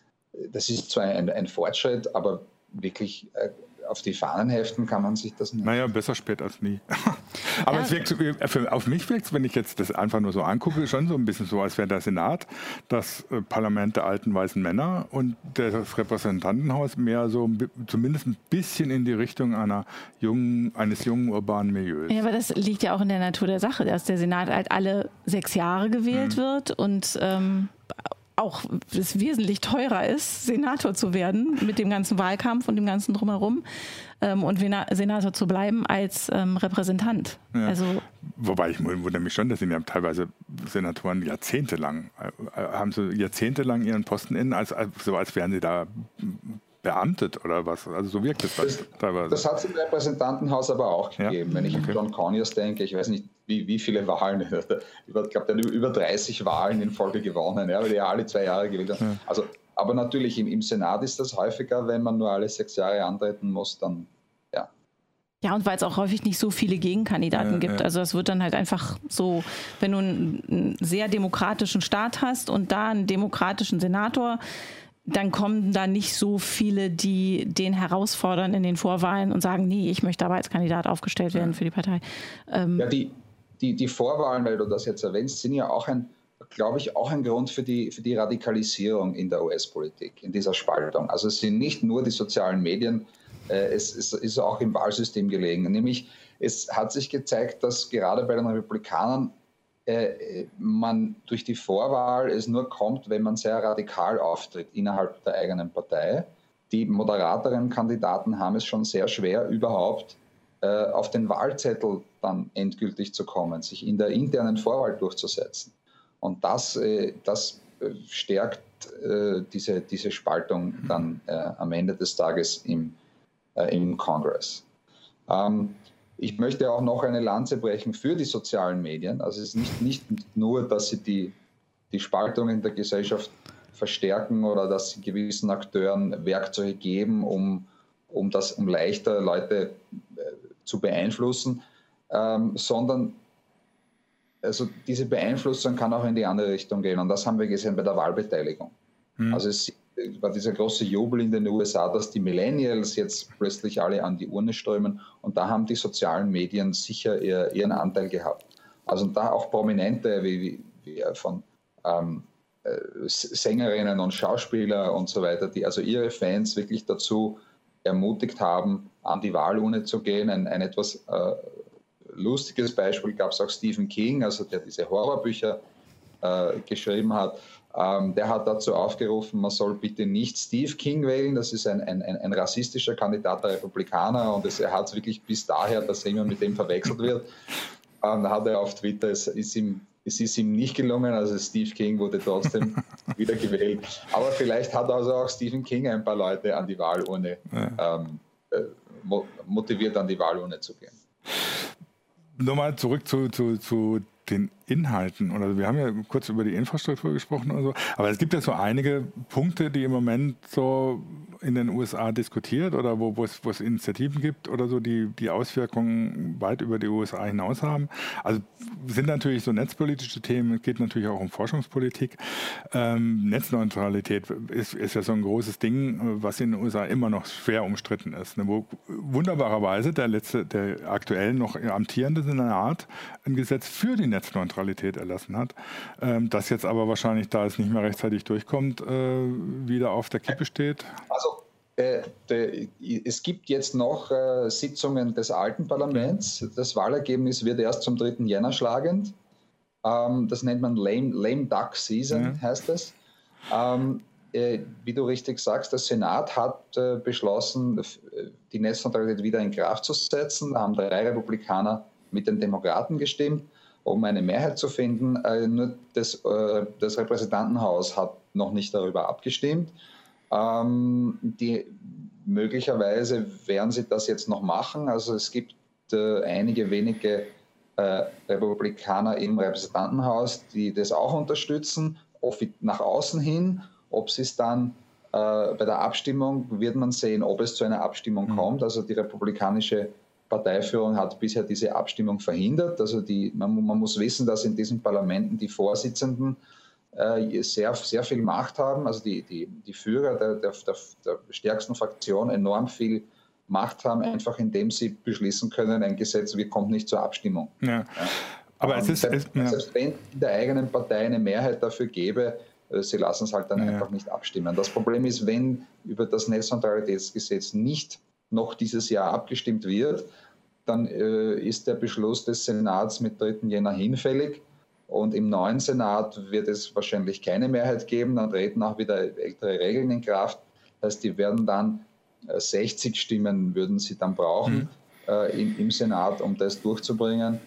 Speaker 3: das ist zwar ein, ein Fortschritt, aber wirklich äh, auf die Fahnen heften kann man sich das nicht.
Speaker 1: Naja, besser spät als nie. Aber ja. es wirkt, für, auf mich wirkt es, wenn ich jetzt das einfach nur so angucke, schon so ein bisschen so, als wäre der Senat das äh, Parlament der alten weißen Männer und das Repräsentantenhaus mehr so zumindest ein bisschen in die Richtung einer jungen, eines jungen urbanen Milieus.
Speaker 2: Ja, aber das liegt ja auch in der Natur der Sache, dass der Senat halt alle sechs Jahre gewählt mhm. wird und ähm, auch es wesentlich teurer ist, Senator zu werden mit dem ganzen Wahlkampf und dem ganzen drumherum ähm, und Senator zu bleiben als ähm, Repräsentant.
Speaker 1: Ja. Also Wobei ich wundere mich schon, dass sind ja teilweise Senatoren jahrzehntelang, äh, haben so jahrzehntelang ihren Posten in, als, so als wären sie da beamtet oder was? Also so wirkt es das,
Speaker 3: teilweise. Das hat es im Repräsentantenhaus aber auch gegeben. Ja? Wenn ich okay. an John Conyers denke, ich weiß nicht, wie, wie viele Wahlen, ich glaube, der hat über 30 Wahlen in Folge gewonnen, ja, weil er alle zwei Jahre gewählt hat. Ja. Also, aber natürlich im, im Senat ist das häufiger, wenn man nur alle sechs Jahre antreten muss, dann ja.
Speaker 2: Ja, und weil es auch häufig nicht so viele Gegenkandidaten ja, gibt. Ja. Also es wird dann halt einfach so, wenn du einen sehr demokratischen Staat hast und da einen demokratischen Senator, dann kommen da nicht so viele, die den herausfordern in den Vorwahlen und sagen, nee, ich möchte aber als Kandidat aufgestellt werden für die Partei.
Speaker 3: Ähm ja, die, die, die Vorwahlen, weil du das jetzt erwähnst, sind ja auch ein, glaube ich, auch ein Grund für die, für die Radikalisierung in der US-Politik, in dieser Spaltung. Also es sind nicht nur die sozialen Medien, äh, es, es ist auch im Wahlsystem gelegen. Nämlich, es hat sich gezeigt, dass gerade bei den Republikanern äh, man durch die Vorwahl es nur kommt, wenn man sehr radikal auftritt innerhalb der eigenen Partei. Die moderateren Kandidaten haben es schon sehr schwer, überhaupt äh, auf den Wahlzettel dann endgültig zu kommen, sich in der internen Vorwahl durchzusetzen. Und das, äh, das äh, stärkt äh, diese, diese Spaltung dann am Ende des Tages im, im Kongress. Ähm, ich möchte auch noch eine Lanze brechen für die sozialen Medien. Also es ist nicht, nicht nur, dass sie die, die Spaltung in der Gesellschaft verstärken oder dass sie gewissen Akteuren Werkzeuge geben, um, um, das, um leichter Leute äh, zu beeinflussen, ähm, sondern also diese Beeinflussung kann auch in die andere Richtung gehen. Und das haben wir gesehen bei der Wahlbeteiligung. Mhm. Also es war dieser große Jubel in den USA, dass die Millennials jetzt plötzlich alle an die Urne strömen. Und da haben die sozialen Medien sicher ihren Anteil gehabt. Also da auch Prominente wie, wie von ähm, äh, Sängerinnen und Schauspieler und so weiter, die also ihre Fans wirklich dazu ermutigt haben, an die Wahlurne zu gehen. Ein, ein etwas äh, lustiges Beispiel gab es auch Stephen King, also der diese Horrorbücher äh, geschrieben hat, ähm, der hat dazu aufgerufen, man soll bitte nicht Steve King wählen. Das ist ein, ein, ein rassistischer Kandidat der Republikaner und es, er hat es wirklich bis daher, dass er immer mit dem verwechselt wird. Ähm, hat er auf Twitter, es ist ihm es ist ihm nicht gelungen, also Steve King wurde trotzdem wieder gewählt. Aber vielleicht hat also auch Stephen King ein paar Leute an die Wahlurne ja. ähm, äh, motiviert, an die Wahlurne zu gehen.
Speaker 1: Nochmal zurück zu, zu, zu den Inhalten. Oder wir haben ja kurz über die Infrastruktur gesprochen und so, aber es gibt ja so einige Punkte, die im Moment so in den USA diskutiert oder wo, wo, es, wo es Initiativen gibt oder so, die die Auswirkungen weit über die USA hinaus haben. Also sind natürlich so netzpolitische Themen, es geht natürlich auch um Forschungspolitik. Ähm, Netzneutralität ist, ist ja so ein großes Ding, was in den USA immer noch schwer umstritten ist. Ne? Wo wunderbarerweise der letzte, der aktuell noch amtierende Senat ein Gesetz für die Netzneutralität erlassen hat, ähm, das jetzt aber wahrscheinlich, da es nicht mehr rechtzeitig durchkommt, äh, wieder auf der Kippe steht.
Speaker 3: Also äh, es gibt jetzt noch äh, Sitzungen des alten Parlaments. Das Wahlergebnis wird erst zum 3. Jänner schlagend. Ähm, das nennt man Lame, Lame Duck Season, ja. heißt das. Ähm, äh, wie du richtig sagst, der Senat hat beschlossen, die Netzneutralität wieder in Kraft zu setzen. Da haben drei Republikaner mit den Demokraten gestimmt, um eine Mehrheit zu finden. Nur das, das Repräsentantenhaus hat noch nicht darüber abgestimmt. Ähm, die, möglicherweise werden sie das jetzt noch machen. Also es gibt äh, einige wenige äh, Republikaner im Repräsentantenhaus, die das auch unterstützen, nach außen hin. Ob sie es dann äh, bei der Abstimmung wird man sehen, ob es zu einer Abstimmung mhm. kommt. Also die republikanische Parteiführung hat bisher diese Abstimmung verhindert. Also die, man, man muss wissen, dass in diesen Parlamenten die Vorsitzenden äh, sehr, sehr viel Macht haben, also die, die, die Führer der, der, der, der stärksten Fraktion enorm viel Macht haben, einfach indem sie beschließen können, ein Gesetz wie kommt nicht zur Abstimmung. Ja. Ja. Aber es ist, selbst, es, selbst wenn in der eigenen Partei eine Mehrheit dafür gäbe, äh, sie lassen es halt dann ja. einfach nicht abstimmen. Das Problem ist, wenn über das Netzneutralitätsgesetz nicht noch dieses Jahr abgestimmt wird, dann äh, ist der Beschluss des Senats mit 3. Jänner hinfällig. Und im neuen Senat wird es wahrscheinlich keine Mehrheit geben. Dann treten auch wieder ältere Regeln in Kraft. Das heißt, die werden dann 60 äh, Stimmen würden sie dann brauchen mhm. äh, im, im, Senat, um das durchzubringen.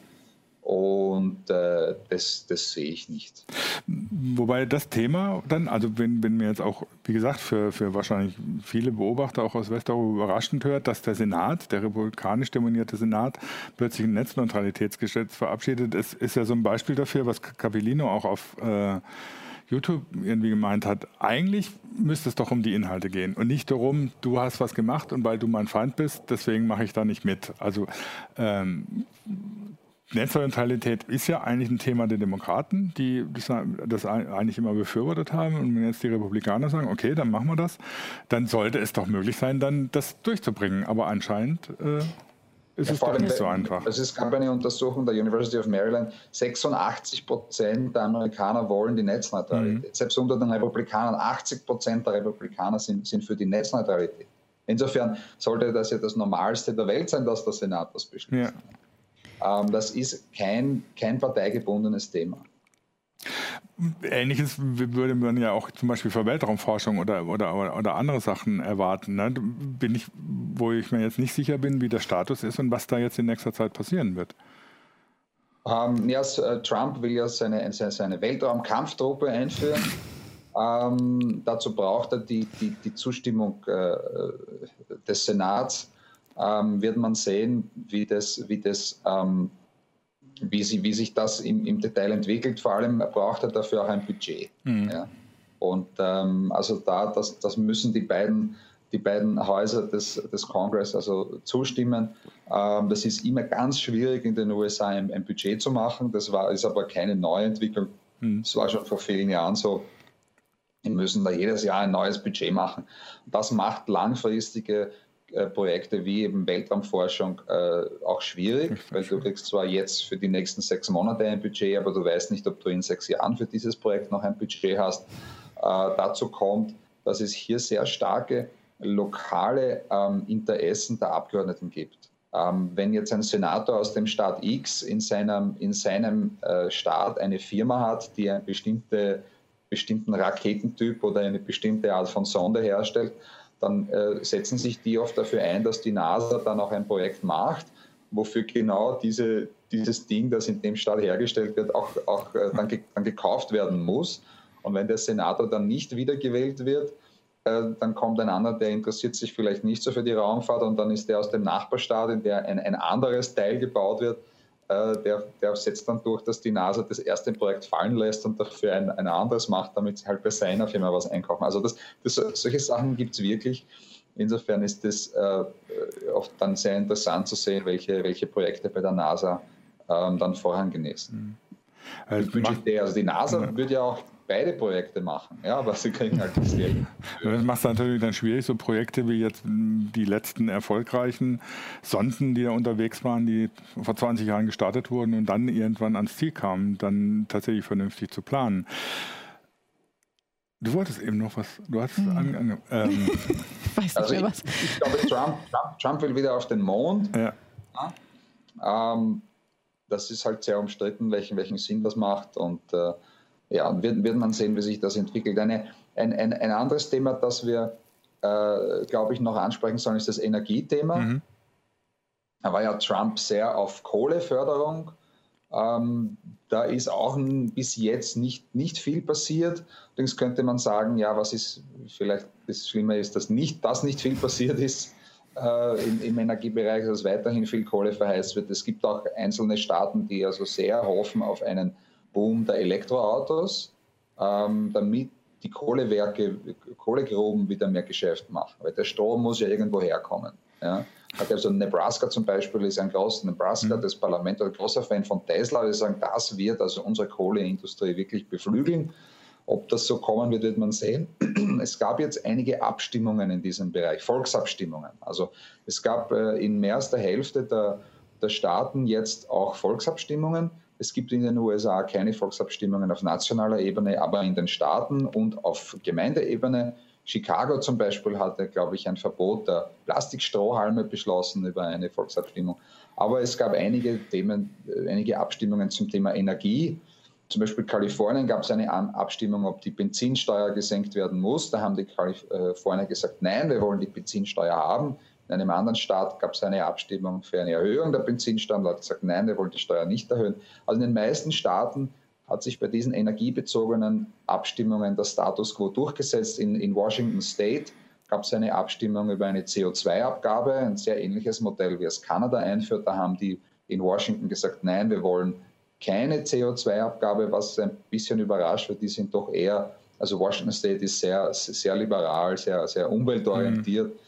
Speaker 3: Und äh, das, das sehe ich nicht.
Speaker 1: Wobei das Thema dann, also wenn, wenn mir jetzt auch, wie gesagt, für, für wahrscheinlich viele Beobachter auch aus Westeuropa überraschend hört, dass der Senat, der republikanisch dominierte Senat, plötzlich ein Netzneutralitätsgesetz verabschiedet, ist, ist ja so ein Beispiel dafür, was Capellino auch auf äh, YouTube irgendwie gemeint hat, eigentlich müsste es doch um die Inhalte gehen und nicht darum, du hast was gemacht und weil du mein Feind bist, deswegen mache ich da nicht mit. Also ähm, Netzneutralität ist ja eigentlich ein Thema der Demokraten, die das, eigentlich immer befürwortet haben. Und wenn jetzt die Republikaner sagen, okay, dann machen wir das, dann sollte es doch möglich sein, dann das durchzubringen. Aber anscheinend äh, ist ja, es doch nicht so einfach.
Speaker 3: Also es gab eine Untersuchung der University of Maryland, 86 Prozent der Amerikaner wollen die Netzneutralität. Mhm. Selbst unter den Republikanern, 80 Prozent der Republikaner sind, sind für die Netzneutralität. Insofern sollte das ja das Normalste der Welt sein, dass der Senat das beschließt. Ja. Ähm, das ist kein, kein parteigebundenes Thema.
Speaker 1: Ähnliches würde man ja auch zum Beispiel für Weltraumforschung oder, oder, oder andere Sachen erwarten. Ne? Bin ich, wo ich mir jetzt nicht sicher bin, wie der Status ist und was da jetzt in nächster Zeit passieren wird.
Speaker 3: Ähm, ja, äh, Trump will ja seine, seine Weltraumkampftruppe einführen. Ähm, dazu braucht er die, die, die Zustimmung äh, des Senats ähm, wird man sehen, wie, das, wie, das, ähm, wie, sie, wie sich das im, im, Detail entwickelt. Vor allem braucht er dafür auch ein Budget. Mhm. Ja. Und ähm, also da, das, das müssen die beiden, die beiden Häuser des, des Congress also zustimmen. Ähm, das ist immer ganz schwierig in den USA ein, ein, Budget zu machen. Das war, ist aber keine Neuentwicklung. Mhm. Das war schon vor vielen Jahren so. Die müssen da jedes Jahr ein neues Budget machen. Das macht langfristige Projekte wie eben Weltraumforschung äh, auch schwierig, weil du kriegst zwar jetzt für die nächsten sechs Monate ein Budget, aber du weißt nicht, ob du in sechs Jahren für dieses Projekt noch ein Budget hast. Äh, dazu kommt, dass es hier sehr starke lokale ähm, Interessen der Abgeordneten gibt. Ähm, wenn jetzt ein Senator aus dem Staat X in seinem, in seinem äh, Staat eine Firma hat, die einen bestimmte, bestimmten Raketentyp oder eine bestimmte Art von Sonde herstellt, dann äh, setzen sich die oft dafür ein, dass die NASA dann auch ein Projekt macht, wofür genau diese, dieses Ding, das in dem Staat hergestellt wird, auch, auch äh, dann, ge dann gekauft werden muss. Und wenn der Senator dann nicht wiedergewählt wird, äh, dann kommt ein anderer, der interessiert sich vielleicht nicht so für die Raumfahrt und dann ist der aus dem Nachbarstaat, in der ein, ein anderes Teil gebaut wird, der, der, setzt dann durch, dass die NASA das erste Projekt fallen lässt und dafür ein, ein anderes macht, damit sie halt bei seiner Firma was einkaufen. Also das, das solche Sachen gibt es wirklich. Insofern ist es äh, oft dann sehr interessant zu sehen, welche, welche Projekte bei der NASA ähm, dann Vorrang genießen. Mhm. Also, also die NASA ja. würde ja auch beide Projekte machen, ja, aber sie kriegen halt das Geld.
Speaker 1: Das macht es natürlich dann schwierig, so Projekte wie jetzt die letzten erfolgreichen Sonden, die da unterwegs waren, die vor 20 Jahren gestartet wurden und dann irgendwann ans Ziel kamen, dann tatsächlich vernünftig zu planen. Du wolltest eben noch was, du hast hm. ange, ange, ähm.
Speaker 3: ich weiß nicht also mehr was. Ich, ich glaube, Trump, Trump, Trump, will wieder auf den Mond. Ja. ja. Ähm, das ist halt sehr umstritten, welchen, welchen Sinn das macht und äh, ja, wird, wird man sehen, wie sich das entwickelt. Eine, ein, ein, ein anderes Thema, das wir, äh, glaube ich, noch ansprechen sollen, ist das Energiethema. Mhm. Da war ja Trump sehr auf Kohleförderung. Ähm, da ist auch bis jetzt nicht, nicht viel passiert. Allerdings könnte man sagen, ja, was ist vielleicht das Schlimme ist, dass nicht, dass nicht viel passiert ist äh, im, im, Energiebereich, dass weiterhin viel Kohle verheizt wird. Es gibt auch einzelne Staaten, die also sehr hoffen auf einen Boom der Elektroautos, ähm, damit die Kohlewerke, Kohlegruben wieder mehr Geschäft machen. Weil der Strom muss ja irgendwo herkommen. Ja. Also Nebraska zum Beispiel ist ein großer, Nebraska, mhm. das Parlament, ein großer Fan von Tesla. Wir sagen, das wird also unsere Kohleindustrie wirklich beflügeln. Ob das so kommen wird, wird man sehen. Es gab jetzt einige Abstimmungen in diesem Bereich, Volksabstimmungen. Also es gab äh, in mehr als der Hälfte der, der Staaten jetzt auch Volksabstimmungen. Es gibt in den USA keine Volksabstimmungen auf nationaler Ebene, aber in den Staaten und auf Gemeindeebene. Chicago zum Beispiel hatte, glaube ich, ein Verbot der Plastikstrohhalme beschlossen über eine Volksabstimmung. Aber es gab einige Themen, äh, einige Abstimmungen zum Thema Energie. Zum Beispiel Kalifornien gab es eine Abstimmung, ob die Benzinsteuer gesenkt werden muss. Da haben die Kalifornier gesagt, nein, wir wollen die Benzinsteuer haben. In einem anderen Staat gab es eine Abstimmung für eine Erhöhung der Benzinsteuer. Hat gesagt, nein, wir wollen die Steuer nicht erhöhen. Also in den meisten Staaten hat sich bei diesen energiebezogenen Abstimmungen der Status quo durchgesetzt. In, in Washington State gab es eine Abstimmung über eine CO2-Abgabe, ein sehr ähnliches Modell, wie es Kanada einführt. Da haben die in Washington gesagt, nein, wir wollen keine CO2-Abgabe, was ein bisschen überrascht wird. Die sind doch eher, also Washington State ist sehr, sehr liberal, sehr, sehr umweltorientiert. Mhm.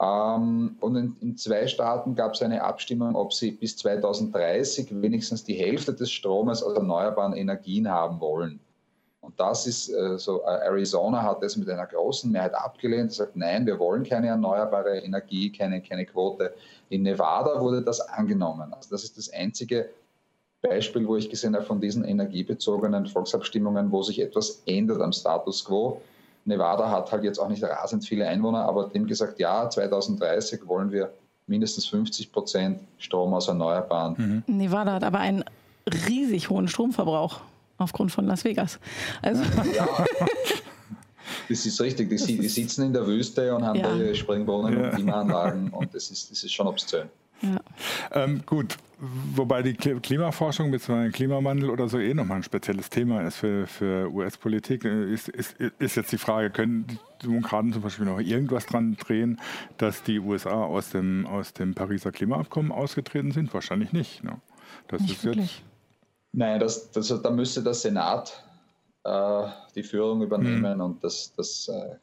Speaker 3: Ähm, und in, in, zwei Staaten gab es eine Abstimmung, ob sie bis 2030 wenigstens die Hälfte des Stromes aus erneuerbaren Energien haben wollen. Und das ist äh, so, äh, Arizona hat das mit einer großen Mehrheit abgelehnt, sagt, nein, wir wollen keine erneuerbare Energie, keine, keine Quote. In Nevada wurde das angenommen. Also das ist das einzige Beispiel, wo ich gesehen habe von diesen energiebezogenen Volksabstimmungen, wo sich etwas ändert am Status quo. Nevada hat halt jetzt auch nicht rasend viele Einwohner, aber dem gesagt, ja, 2030 wollen wir mindestens 50 Prozent Strom aus Erneuerbaren.
Speaker 2: Mhm. Nevada hat aber einen riesig hohen Stromverbrauch aufgrund von Las Vegas. Also ja.
Speaker 3: Das ist richtig. Die, die, sitzen in der Wüste und haben ja. da ihre Springbrunnen ja. und Klimaanlagen und das ist, das ist schon obszön.
Speaker 1: Ja. Ähm, gut, wobei die Klimaforschung bzw. Klimawandel oder so eh nochmal ein spezielles Thema ist für, für US-Politik. Äh, ist, ist, ist jetzt die Frage, können die Demokraten zum Beispiel noch irgendwas dran drehen, dass die USA aus dem, aus dem Pariser Klimaabkommen ausgetreten sind? Wahrscheinlich nicht. Ne?
Speaker 2: Das nicht ist wirklich. jetzt.
Speaker 3: Nein, das, das, da müsste der Senat äh, die Führung übernehmen hm. und das, das äh,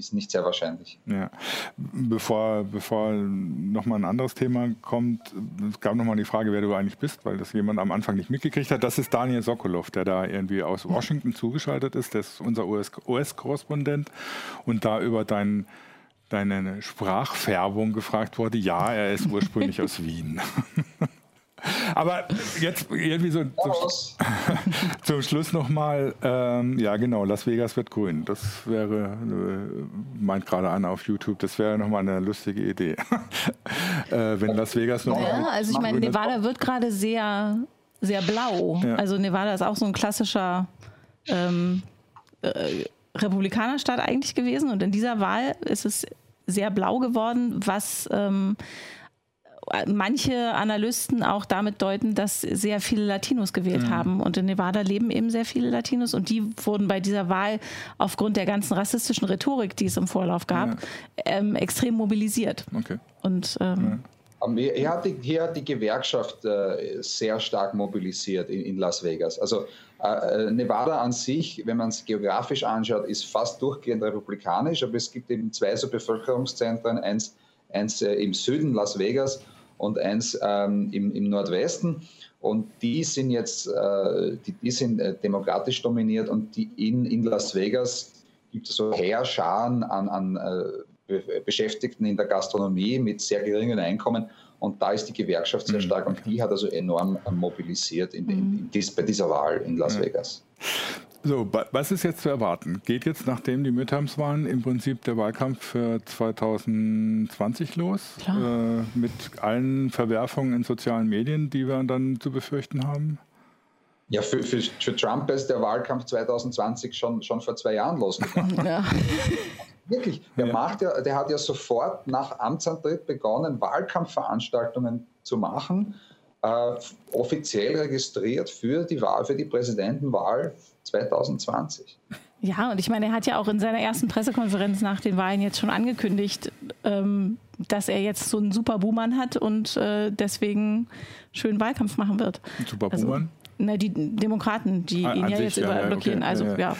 Speaker 3: ist nicht sehr wahrscheinlich.
Speaker 1: Ja. Bevor, bevor nochmal ein anderes Thema kommt, es gab nochmal die Frage, wer du eigentlich bist, weil das jemand am Anfang nicht mitgekriegt hat. Das ist Daniel Sokolov, der da irgendwie aus Washington zugeschaltet ist. Der ist unser US-Korrespondent und da über dein, deine Sprachfärbung gefragt wurde. Ja, er ist ursprünglich aus Wien. Aber jetzt irgendwie so zum, zum Schluss nochmal, ähm, ja genau, Las Vegas wird grün. Das wäre, äh, meint gerade einer auf YouTube, das wäre nochmal eine lustige Idee. äh, wenn Las Vegas noch.
Speaker 2: Ja, also ich meine, Nevada wird gerade sehr, sehr blau. Ja. Also Nevada ist auch so ein klassischer ähm, äh, Republikanerstaat eigentlich gewesen und in dieser Wahl ist es sehr blau geworden, was ähm, manche Analysten auch damit deuten, dass sehr viele Latinos gewählt mhm. haben. Und in Nevada leben eben sehr viele Latinos und die wurden bei dieser Wahl aufgrund der ganzen rassistischen Rhetorik, die es im Vorlauf gab, ja. ähm, extrem mobilisiert. Okay. Und ähm,
Speaker 3: ja. Hier hat, die, hier hat die Gewerkschaft äh, sehr stark mobilisiert in, in Las Vegas. Also äh, äh Nevada an sich, wenn man es geografisch anschaut, ist fast durchgehend republikanisch, aber es gibt eben zwei so Bevölkerungszentren, eins, eins äh, im Süden Las Vegas und eins ähm, im, im, Nordwesten. Und die sind jetzt, äh, die, die, sind äh, demokratisch dominiert und die in, in Las Vegas gibt es so Heerscharen an, an äh, Beschäftigten in der Gastronomie mit sehr geringen Einkommen. Und da ist die Gewerkschaft sehr mhm. stark und die hat also enorm mobilisiert in, in, in dies, bei dieser Wahl in Las Vegas.
Speaker 1: So, was ist jetzt zu erwarten? Geht jetzt, nachdem die Midterms-Wahlen, im Prinzip der Wahlkampf für 2020 los? Äh, mit allen Verwerfungen in sozialen Medien, die wir dann zu befürchten haben?
Speaker 3: Ja, für, für, für Trump ist der Wahlkampf 2020 schon, schon vor zwei Jahren losgegangen. Ja. Wirklich, der, ja. macht ja, der hat ja sofort nach Amtsantritt begonnen, Wahlkampfveranstaltungen zu machen, äh, offiziell registriert für die Wahl, für die Präsidentenwahl 2020.
Speaker 2: Ja, und ich meine, er hat ja auch in seiner ersten Pressekonferenz nach den Wahlen jetzt schon angekündigt, ähm, dass er jetzt so einen super Buhmann hat und äh, deswegen schön Wahlkampf machen wird.
Speaker 1: Super Buhmann?
Speaker 2: Also, na, die Demokraten, die ah, ihn ja sich, jetzt überall ja, blockieren. Okay, also ja. ja.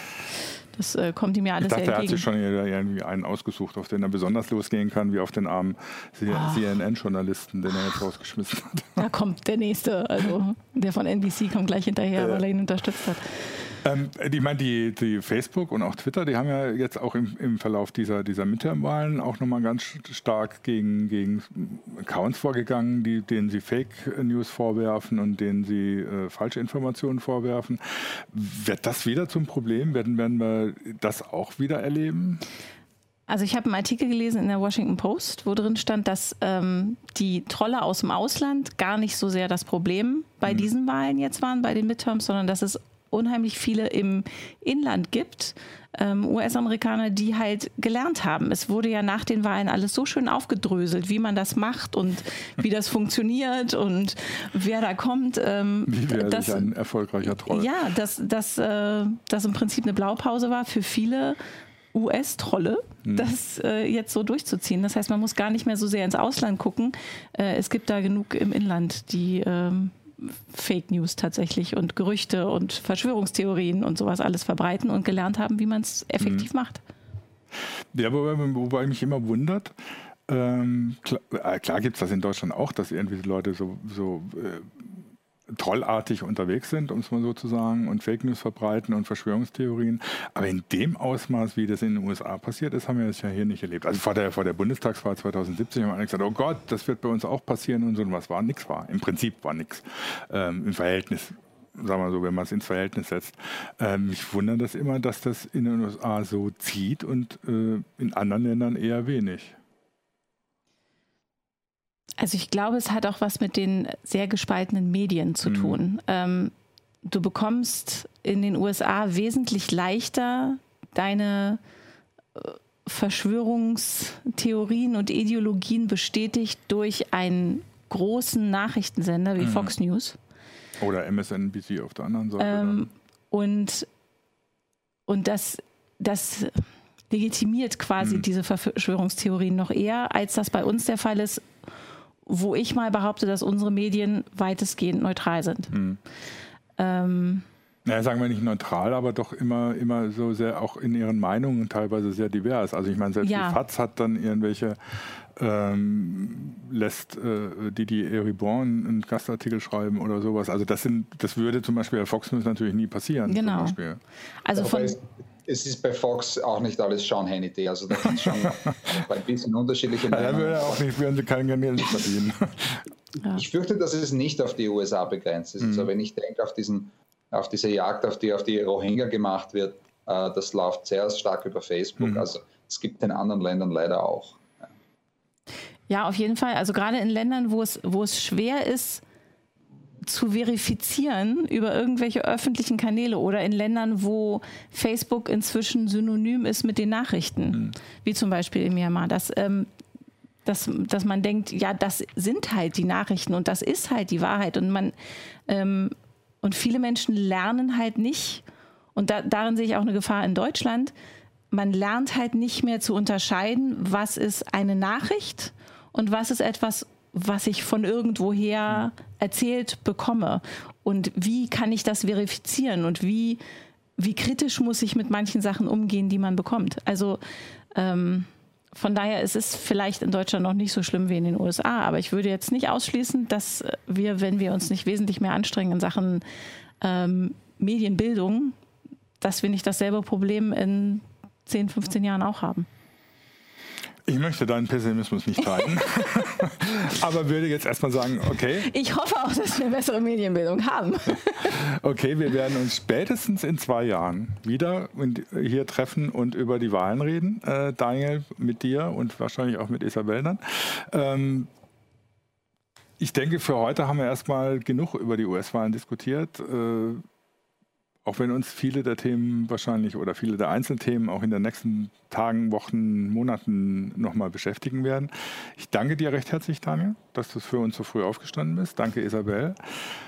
Speaker 2: Das äh, kommt ihm ja alles
Speaker 1: ich dachte. Er hat sich schon irgendwie einen ausgesucht, auf den er besonders losgehen kann, wie auf den armen CNN-Journalisten, den er jetzt rausgeschmissen hat.
Speaker 2: Da kommt der nächste, also der von NBC kommt gleich hinterher, äh, weil er ihn unterstützt hat.
Speaker 1: Ähm, ich meine, die, die, Facebook und auch Twitter, die haben ja jetzt auch im, im Verlauf dieser, dieser Midterm-Wahlen auch nochmal ganz stark gegen, gegen Accounts vorgegangen, die, denen sie Fake News vorwerfen und denen sie äh, falsche Informationen vorwerfen. Wird das wieder zum Problem? Werden, werden wir das auch wieder erleben?
Speaker 2: Also ich habe einen Artikel gelesen in der Washington Post, wo drin stand, dass ähm, die Trolle aus dem Ausland gar nicht so sehr das Problem bei mhm. diesen Wahlen jetzt waren, bei den Midterms, sondern dass es unheimlich viele im Inland gibt, ähm, US-Amerikaner, die halt gelernt haben. Es wurde ja nach den Wahlen alles so schön aufgedröselt, wie man das macht und wie das funktioniert und wer da kommt.
Speaker 1: Ähm, wie wäre das ein erfolgreicher Troll?
Speaker 2: Ja, dass das, äh, das im Prinzip eine Blaupause war für viele US-Trolle, hm. das äh, jetzt so durchzuziehen. Das heißt, man muss gar nicht mehr so sehr ins Ausland gucken. Äh, es gibt da genug im Inland, die ähm, Fake News tatsächlich und Gerüchte und Verschwörungstheorien und sowas alles verbreiten und gelernt haben, wie man es effektiv mhm. macht.
Speaker 1: Ja, wobei, wobei mich immer wundert, ähm, klar, äh, klar gibt es das in Deutschland auch, dass irgendwie Leute so, so äh, trollartig unterwegs sind, um es mal so zu sagen, und Fake News verbreiten und Verschwörungstheorien. Aber in dem Ausmaß, wie das in den USA passiert ist, haben wir das ja hier nicht erlebt. Also vor der, vor der Bundestagswahl 2017 haben alle gesagt, oh Gott, das wird bei uns auch passieren und so. Und was war? Nichts war. Im Prinzip war nichts. Ähm, Im Verhältnis sagen wir so, wenn man es ins Verhältnis setzt. Ähm, mich wundert das immer, dass das in den USA so zieht und äh, in anderen Ländern eher wenig.
Speaker 2: Also ich glaube, es hat auch was mit den sehr gespaltenen Medien zu mhm. tun. Ähm, du bekommst in den USA wesentlich leichter deine äh, Verschwörungstheorien und Ideologien bestätigt durch einen großen Nachrichtensender wie mhm. Fox News.
Speaker 1: Oder MSNBC auf der anderen Seite.
Speaker 2: Ähm, und, und das, das legitimiert quasi mhm. diese Verschwörungstheorien noch eher, als das bei uns der Fall ist, wo ich mal behaupte, dass unsere Medien weitestgehend neutral sind. Mhm.
Speaker 1: Ähm, naja, sagen wir nicht neutral, aber doch immer, immer so sehr auch in ihren Meinungen teilweise sehr divers. Also ich meine, selbst ja. die FAZ hat dann irgendwelche, ähm, lässt äh, Didi Eribon einen Gastartikel schreiben oder sowas. Also das sind, das würde zum Beispiel bei Fox News natürlich nie passieren.
Speaker 2: Genau. Also von
Speaker 3: es ist bei Fox auch nicht alles Sean Hannity. Also da gibt es schon ein bisschen unterschiedliche Meinungen.
Speaker 1: Ja, würde auch nicht, würden sie kein Geld verdienen.
Speaker 3: Ja. Ich fürchte, dass es nicht auf die USA begrenzt ist. Mhm. Also wenn ich denke auf, diesen, auf diese Jagd, auf die auf die Rohingya gemacht wird, äh, das läuft sehr stark über Facebook. Mhm. Also es gibt in anderen Ländern leider auch.
Speaker 2: Ja. ja, auf jeden Fall. Also gerade in Ländern, wo es, wo es schwer ist, zu verifizieren über irgendwelche öffentlichen Kanäle oder in Ländern, wo Facebook inzwischen synonym ist mit den Nachrichten, mhm. wie zum Beispiel in Myanmar, dass, ähm, dass, dass man denkt, ja, das sind halt die Nachrichten und das ist halt die Wahrheit und man ähm, und viele Menschen lernen halt nicht und da, darin sehe ich auch eine Gefahr in Deutschland. Man lernt halt nicht mehr zu unterscheiden, was ist eine Nachricht und was ist etwas was ich von irgendwoher erzählt bekomme. Und wie kann ich das verifizieren und wie, wie kritisch muss ich mit manchen Sachen umgehen, die man bekommt. Also ähm, von daher ist es vielleicht in Deutschland noch nicht so schlimm wie in den USA, aber ich würde jetzt nicht ausschließen, dass wir, wenn wir uns nicht wesentlich mehr anstrengen in Sachen ähm, Medienbildung, dass wir nicht dasselbe Problem in 10, 15 Jahren auch haben.
Speaker 1: Ich möchte deinen Pessimismus nicht teilen, aber würde jetzt erstmal sagen, okay.
Speaker 2: Ich hoffe auch, dass wir eine bessere Medienbildung haben.
Speaker 1: okay, wir werden uns spätestens in zwei Jahren wieder hier treffen und über die Wahlen reden. Äh, Daniel, mit dir und wahrscheinlich auch mit Isabel dann. Ähm, ich denke, für heute haben wir erstmal genug über die US-Wahlen diskutiert. Äh, auch wenn uns viele der Themen wahrscheinlich oder viele der Einzelthemen auch in den nächsten Tagen, Wochen, Monaten nochmal beschäftigen werden. Ich danke dir recht herzlich, Daniel, dass du für uns so früh aufgestanden bist. Danke, Isabel.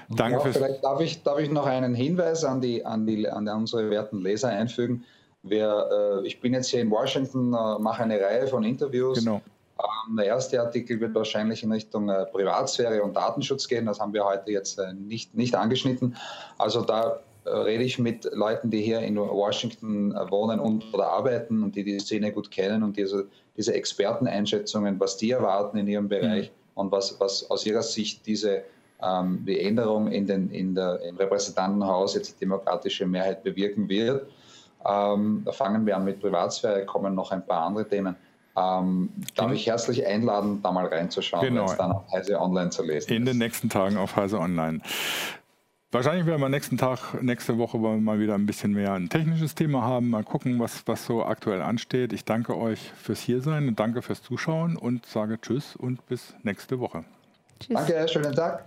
Speaker 3: Danke ja, vielleicht darf ich, darf ich noch einen Hinweis an, die, an, die, an unsere werten Leser einfügen. Wir, äh, ich bin jetzt hier in Washington, äh, mache eine Reihe von Interviews. Genau. Ähm, der erste Artikel wird wahrscheinlich in Richtung äh, Privatsphäre und Datenschutz gehen. Das haben wir heute jetzt äh, nicht, nicht angeschnitten. Also da rede ich mit Leuten, die hier in Washington äh, wohnen und oder arbeiten und die die Szene gut kennen und diese, diese Experteneinschätzungen, was die erwarten in ihrem Bereich mhm. und was, was aus ihrer Sicht diese ähm, die Änderung in den, in der, im Repräsentantenhaus jetzt die demokratische Mehrheit bewirken wird. Ähm, da fangen wir an mit Privatsphäre, kommen noch ein paar andere Themen. Ähm, darf ich herzlich einladen, da mal reinzuschauen
Speaker 1: genau. und dann auf Heise Online zu lesen. In ist. den nächsten Tagen auf Heise Online. Wahrscheinlich werden wir nächsten Tag, nächste Woche wollen wir mal wieder ein bisschen mehr ein technisches Thema haben. Mal gucken, was, was so aktuell ansteht. Ich danke euch fürs Hiersein und danke fürs Zuschauen und sage Tschüss und bis nächste Woche.
Speaker 3: Tschüss. Danke, schönen Tag.